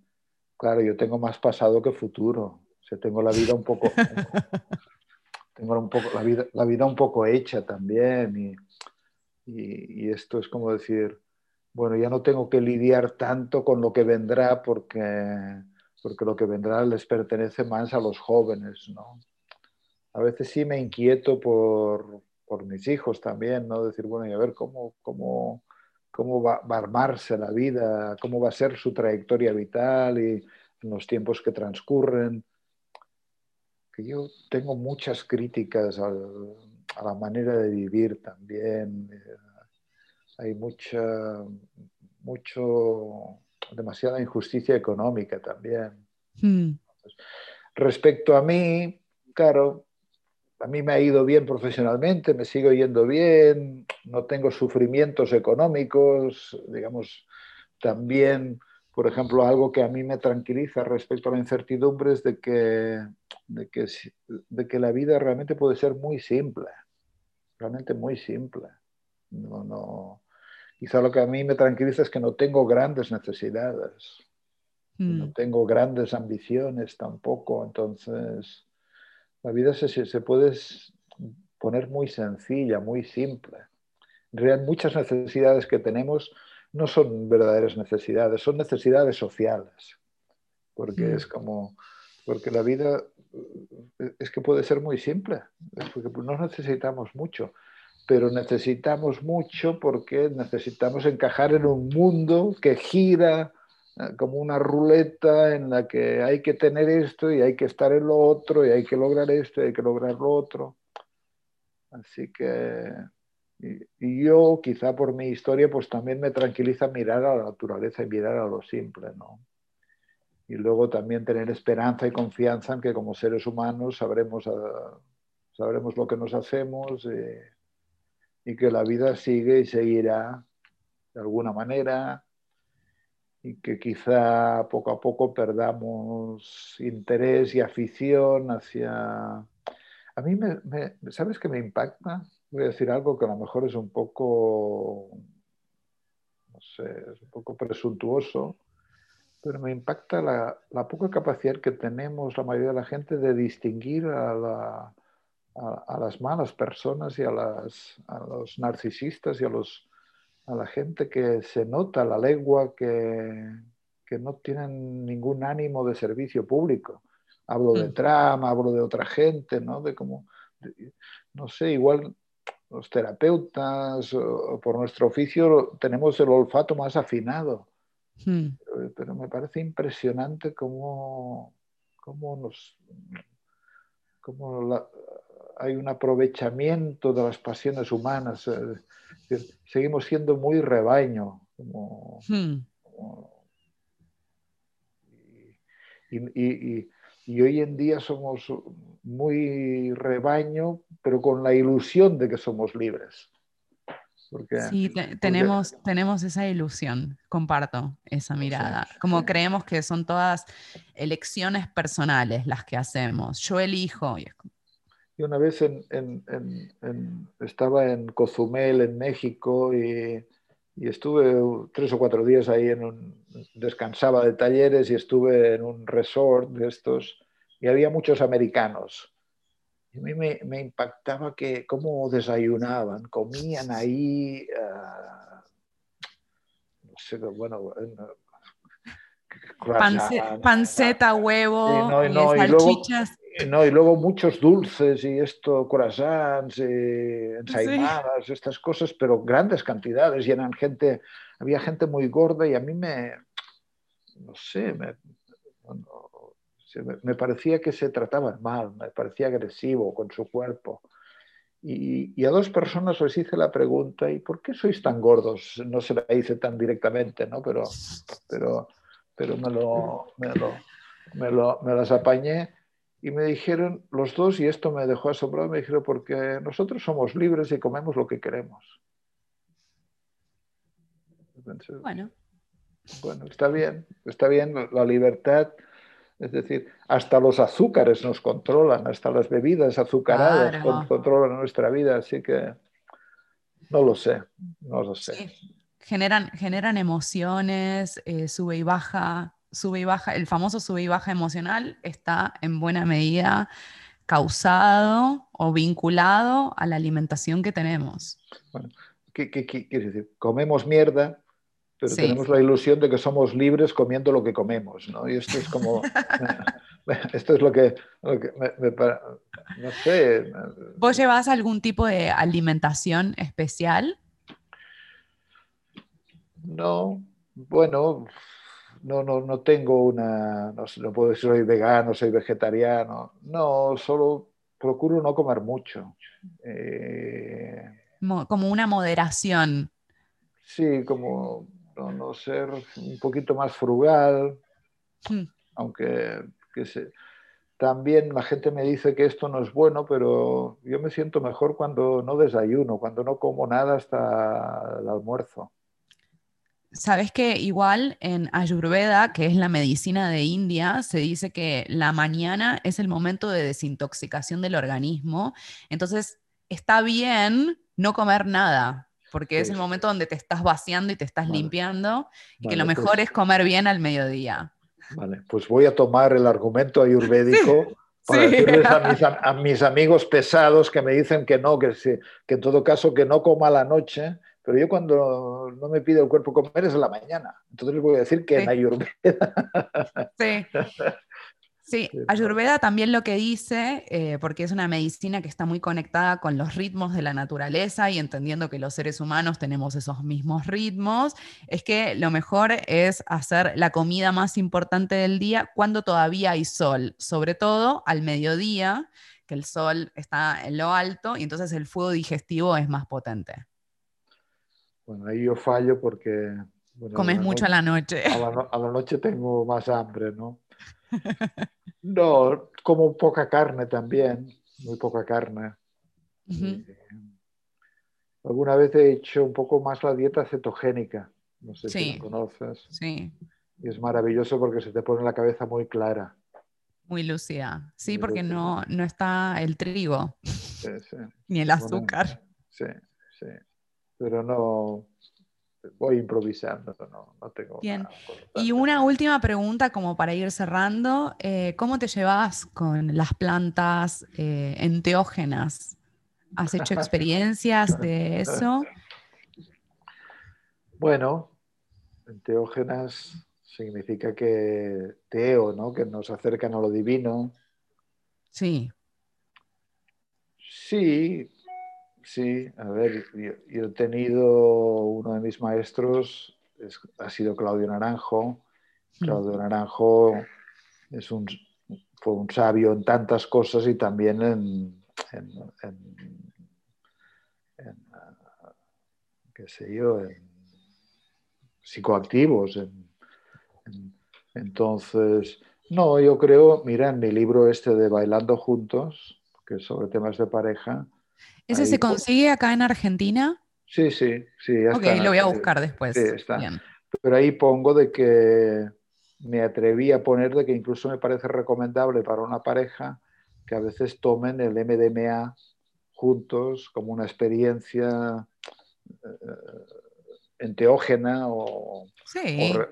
claro, yo tengo más pasado que futuro. O sea, tengo la vida un poco, (laughs) tengo un poco la vida, la vida un poco hecha también. Y, y, esto es como decir, bueno, ya no tengo que lidiar tanto con lo que vendrá porque, porque lo que vendrá les pertenece más a los jóvenes, ¿no? A veces sí me inquieto por, por mis hijos también, ¿no? Decir, bueno, y a ver cómo, cómo, cómo va, va, a armarse la vida, cómo va a ser su trayectoria vital y en los tiempos que transcurren. Que yo tengo muchas críticas al, a la manera de vivir también. Hay mucha, mucho, demasiada injusticia económica también. Mm. Respecto a mí, claro, a mí me ha ido bien profesionalmente, me sigo yendo bien, no tengo sufrimientos económicos, digamos, también, por ejemplo, algo que a mí me tranquiliza respecto a la incertidumbre es de que, de que, de que la vida realmente puede ser muy simple, realmente muy simple. No, no. Quizá lo que a mí me tranquiliza es que no tengo grandes necesidades, mm. no tengo grandes ambiciones tampoco, entonces la vida se, se, puede poner muy sencilla, muy simple. En realidad, muchas necesidades que tenemos no son verdaderas necesidades, son necesidades sociales. Porque mm. es como, porque la vida es que puede ser muy simple, es porque no necesitamos mucho, pero necesitamos mucho porque necesitamos encajar en un mundo que gira eh, como una ruleta en la que hay que tener esto y hay que estar en lo otro y hay que lograr esto y hay que lograr lo otro. Así que, yo quizá por mi historia, pues también me tranquiliza mirar a la naturaleza y mirar a lo simple, ¿no? Y luego también tener esperanza y confianza en que como seres humanos sabremos, ah, sabremos lo que nos hacemos eh, y que la vida sigue y seguirá de alguna manera y que quizá poco a poco perdamos interés y afición hacia... A mí, me, ¿sabes qué me impacta? Voy a decir algo que a lo mejor es un poco, no sé, es un poco presuntuoso, pero me impacta la, la poca capacidad que tenemos la mayoría de la gente de distinguir a, la, a, las malas personas y a, las, a los narcisistas y a los a la gente que se nota la lengua que, que no tienen ningún ánimo de servicio público. Hablo de mm. trama, hablo de otra gente, ¿no? De como, no sé, igual los terapeutas o, por nuestro oficio tenemos el olfato más afinado. Mm. Pero, me parece impresionante cómo, cómo nos cómo hay un aprovechamiento de las pasiones humanas. Eh, seguimos siendo muy rebaño. Hmm. y, hoy en día somos muy rebaño, pero con la ilusión de que somos libres. sí, tenemos, tenemos esa ilusión, comparto esa mirada. Como creemos que son todas elecciones personales las que hacemos. Yo elijo, y una vez estaba en Cozumel, en México, y, estuve tres o cuatro días ahí, en un, descansaba de talleres y estuve en un resort de estos, y había muchos americanos. Y a mí me, impactaba que cómo desayunaban, comían ahí, ah, no sé, bueno, panceta, huevo, salchichas. No, y luego muchos dulces y esto, croissants, y ensaimadas, estas cosas, pero grandes cantidades. Y eran gente, había gente muy gorda y a mí me, no sé, me, me parecía que se trataban mal, me parecía agresivo con su cuerpo. Y, y, a dos personas les hice la pregunta, ¿y por qué sois tan gordos? No se la hice tan directamente, ¿no? Pero, pero, pero me, lo, me, lo, me, lo, me las apañé y me dijeron los dos, y esto me dejó asombrado, me dijeron, porque nosotros somos libres y comemos lo que queremos. bueno. Bueno, está bien, está bien la libertad. Es decir, hasta los azúcares nos controlan, hasta las bebidas azucaradas controlan nuestra vida, así que no lo sé, no lo sé. Generan, generan emociones, eh, sube y baja, sube y baja, el famoso sube y baja emocional está en buena medida causado o vinculado a la alimentación que tenemos. Bueno, ¿qué, quiere decir? Comemos mierda, pero tenemos la ilusión de que somos libres comiendo lo que comemos, ¿no? Y esto es como... (laughs) (laughs) esto es lo que, me, no sé. ¿Vos llevas algún tipo de alimentación especial? No, bueno, no, no, no tengo una, no, puedo decir soy vegano, soy vegetariano, no, solo procuro no comer mucho. Eh, como una moderación. Sí, como no, ser un poquito más frugal, hmm. aunque también la gente me dice que esto no es bueno, pero yo me siento mejor cuando no desayuno, cuando no como nada hasta el almuerzo. Sabes que igual en Ayurveda, que es la medicina de India, se dice que la mañana es el momento de desintoxicación del organismo. Entonces, está bien no comer nada, porque es el momento donde te estás vaciando y te estás limpiando, y que lo mejor pues es comer bien al mediodía. Vale, pues voy a tomar el argumento ayurvédico. (laughs) Para decirles a mis, a mis, amigos pesados que me dicen que no, que, que en todo caso que no coma la noche, pero yo cuando no me pide el cuerpo comer es en la mañana. Entonces les voy a decir que en Ayurveda. (laughs) Sí. Sí, (laughs) Ayurveda también lo que dice, eh, porque es una medicina que está muy conectada con los ritmos de la naturaleza y entendiendo que los seres humanos tenemos esos mismos ritmos, es que lo mejor es hacer la comida más importante del día cuando todavía hay sol, sobre todo al mediodía, que el sol está en lo alto y entonces el fuego digestivo es más potente. Bueno, ahí yo fallo porque... Comes mucho a la noche. A la, a la noche tengo más hambre, ¿no? (laughs) No, como poca carne también, muy poca carne. Eh, alguna vez he hecho un poco más la dieta cetogénica, no sé si la conoces. Sí. Y es maravilloso porque se te pone la cabeza muy clara. Muy lúcida, sí, porque No, no está el trigo, (laughs) ni el azúcar. sí, sí, pero no, voy improvisando, no, tengo Bien. y una última pregunta como para ir cerrando, eh, ¿cómo te llevas con las plantas eh, enteógenas? ¿Has hecho experiencias de eso? Bueno, enteógenas significa que teo, ¿no? Que nos acercan a lo divino. Sí. Sí, Sí, a ver, yo, he tenido uno de mis maestros, ha sido Claudio Naranjo. Mm. Claudio Naranjo es un, fue un sabio en tantas cosas y también en, qué sé yo, en psicoactivos. entonces, no, yo creo, mira, en mi libro este de Bailando Juntos, que es sobre temas de pareja, ¿Ese se consigue acá en Argentina? Sí, sí, sí. ok, lo voy a buscar después. Sí, está. Pero ahí pongo de que me atreví a poner de que incluso me parece recomendable para una pareja que a veces tomen el MDMA juntos como una experiencia eh, enteógena o,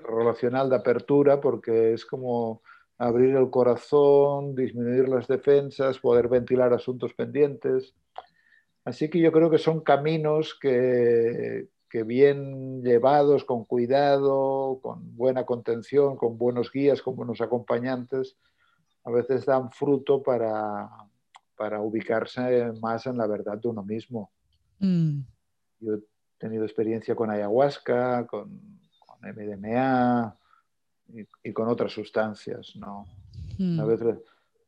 relacional de apertura, porque es como abrir el corazón, disminuir las defensas, poder ventilar asuntos pendientes. Así que yo creo que son caminos que, bien llevados, con cuidado, con buena contención, con buenos guías, con buenos acompañantes, a veces dan fruto para, ubicarse más en la verdad de uno mismo. Mm. Yo he tenido experiencia con ayahuasca, con, MDMA y, con otras sustancias. ¿no? Mm. Una, vez,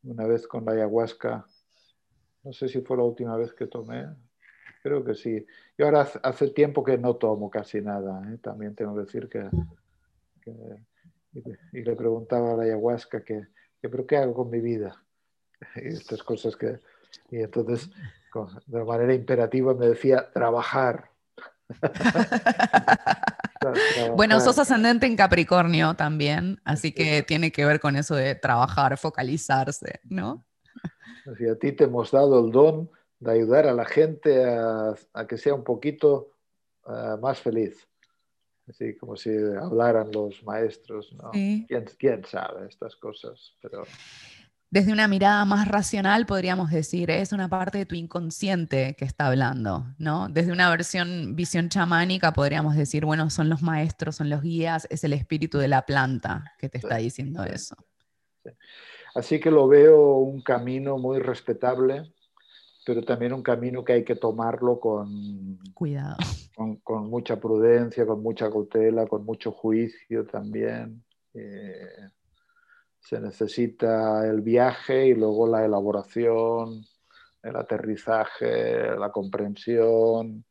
una vez con la ayahuasca no sé si fue la última vez que tomé. Creo que sí. Yo ahora hace tiempo que no tomo casi nada. ¿eh? También tengo que decir que, y, le preguntaba a la ayahuasca que, pero ¿qué hago con mi vida? (laughs) Y estas cosas que... Y entonces, de manera imperativa, me decía, (laughs) trabajar. Bueno, sos ascendente en Capricornio también, así que tiene que ver con eso de trabajar, focalizarse, ¿no? A ti te hemos dado el don de ayudar a la gente a, que sea un poquito eh, más feliz. Así como si hablaran los maestros, ¿no? ¿Quién, sabe estas cosas? Pero... Desde una mirada más racional podríamos decir, es una parte de tu inconsciente que está hablando, ¿no? Desde una versión, visión chamánica podríamos decir, bueno, son los maestros, son los guías, es el espíritu de la planta que te está diciendo eso. Así que lo veo un camino muy respetable, pero también un camino que hay que tomarlo con cuidado, con, mucha prudencia, con mucha cautela, con mucho juicio también. Eh, se necesita el viaje y luego la elaboración, el aterrizaje, la comprensión.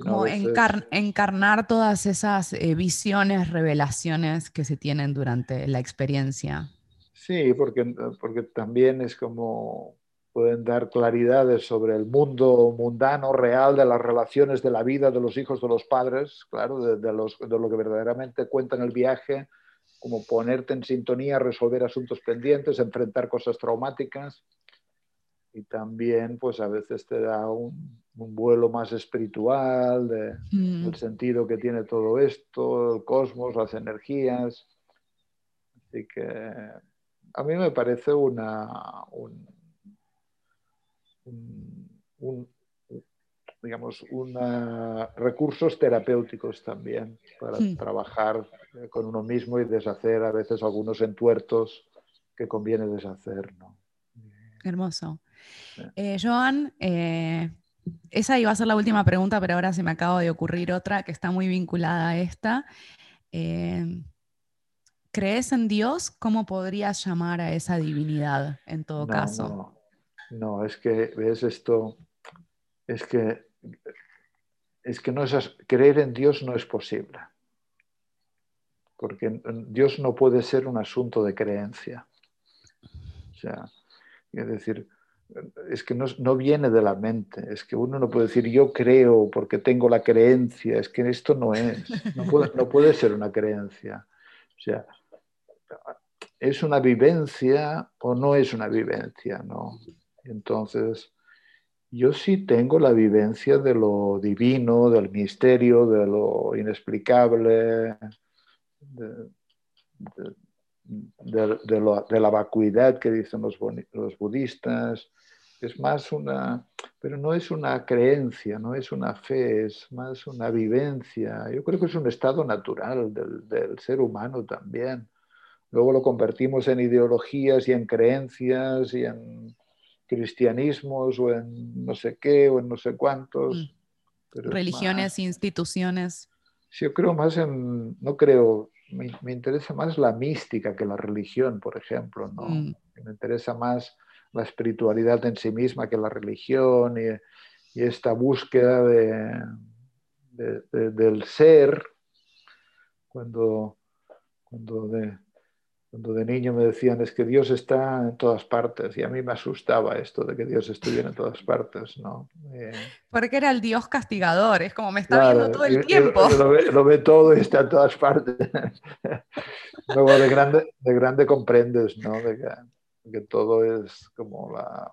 Como encarnar todas esas eh, visiones, revelaciones que se tienen durante la experiencia. Sí, porque, porque también es como pueden dar claridades sobre el mundo mundano, real, de las relaciones de la vida de los hijos de los padres, claro, de, los, de lo que verdaderamente cuenta en el viaje, como ponerte en sintonía, resolver asuntos pendientes, enfrentar cosas traumáticas y también pues a veces te da un, vuelo más espiritual de, mm. del sentido que tiene todo esto, el cosmos, las energías. Así que a mí me parece una... digamos, recursos terapéuticos también para Hmm. trabajar con uno mismo y deshacer a veces algunos entuertos que conviene deshacer. ¿no? Hermoso. Eh, Joan, eh, esa iba a ser la última pregunta, pero ahora se me acaba de ocurrir otra que está muy vinculada a esta. Eh, ¿Crees en Dios? ¿Cómo podrías llamar a esa divinidad en todo No, caso? no, no, es que, ves esto, es que, es que no es, creer en Dios no es posible, porque Dios no puede ser un asunto de creencia. O sea, es decir, es que no, no viene de la mente, es que uno no puede decir yo creo porque tengo la creencia, es que esto no es, no puede, no puede ser una creencia. O sea, es una vivencia o no es una vivencia, ¿no? Entonces, yo sí tengo la vivencia de lo divino, del misterio, de lo inexplicable, de, de- de lo- de la vacuidad que dicen los, budistas. Es más una, pero no es una creencia, no es una fe, es más una vivencia. Yo creo que es un estado natural del, del ser humano también. Luego lo convertimos en ideologías y en creencias y en cristianismos o en no sé qué o en no sé cuántos. pero es Religiones, más- instituciones. Sí, yo creo más en, no creo, me, me interesa más la mística que la religión, por ejemplo, ¿no? Mm. Me interesa más la espiritualidad en sí misma que la religión y, y esta búsqueda de, de- de- del ser. Cuando, cuando, de, cuando de niño me decían es que Dios está en todas partes y a mí me asustaba esto de que Dios estuviera en todas partes, ¿no? Eh, Porque era el Dios castigador, es como me está Claro, viendo todo el tiempo. Lo ve, lo ve todo y está en todas partes. (laughs) Luego de grande, de grande comprendes, ¿no? De que, que todo es como la,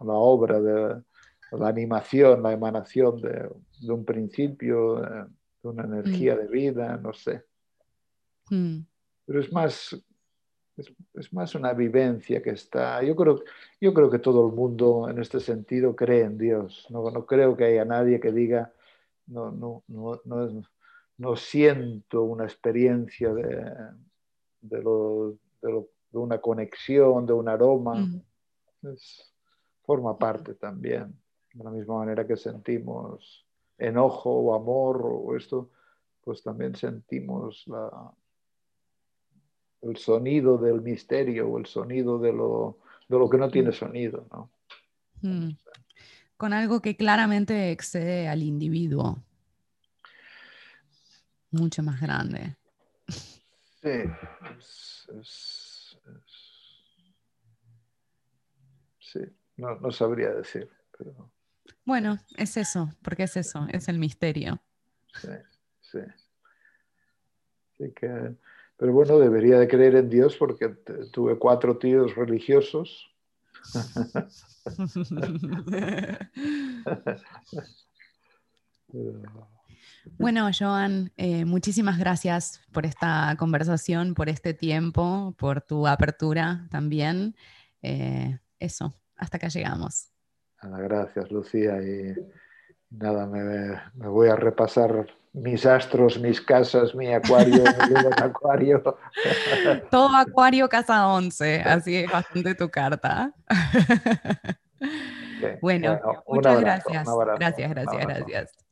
la obra de la animación, la emanación de, de un principio, de, de una energía de vida, no sé. Mm, Pero es más, es, es más una vivencia que está. Yo creo, yo creo que todo el mundo en este sentido cree en Dios. No, no creo que haya nadie que diga, no, no, no, no, es- no siento una experiencia de, de, lo- de lo- de una conexión, de un aroma. mm, Es- forma parte también. De la misma manera que sentimos enojo o amor o esto, pues también sentimos la, el sonido del misterio o el sonido de lo, de lo que no tiene sonido. ¿no? mm. Con algo que claramente excede al individuo. Mucho más grande. Sí, es- es- es- sí, no, no sabría decir, pero Bueno, es eso, porque es eso, es el misterio. sí, sí. Así que, pero bueno, debería de creer en Dios porque tuve cuatro tíos religiosos. (laughs) Bueno, Joan, eh, muchísimas gracias por esta conversación, por este tiempo, por tu apertura también. Eh, eso, hasta acá llegamos. Nada, gracias, Lucía. Y nada, me, me voy a repasar mis astros, mis casas, mi acuario, mi (laughs) luna acuario. Todo Acuario Casa 11, así es bastante tu carta. Bueno, muchas abrazo, gracias. abrazo, Gracias, gracias, gracias.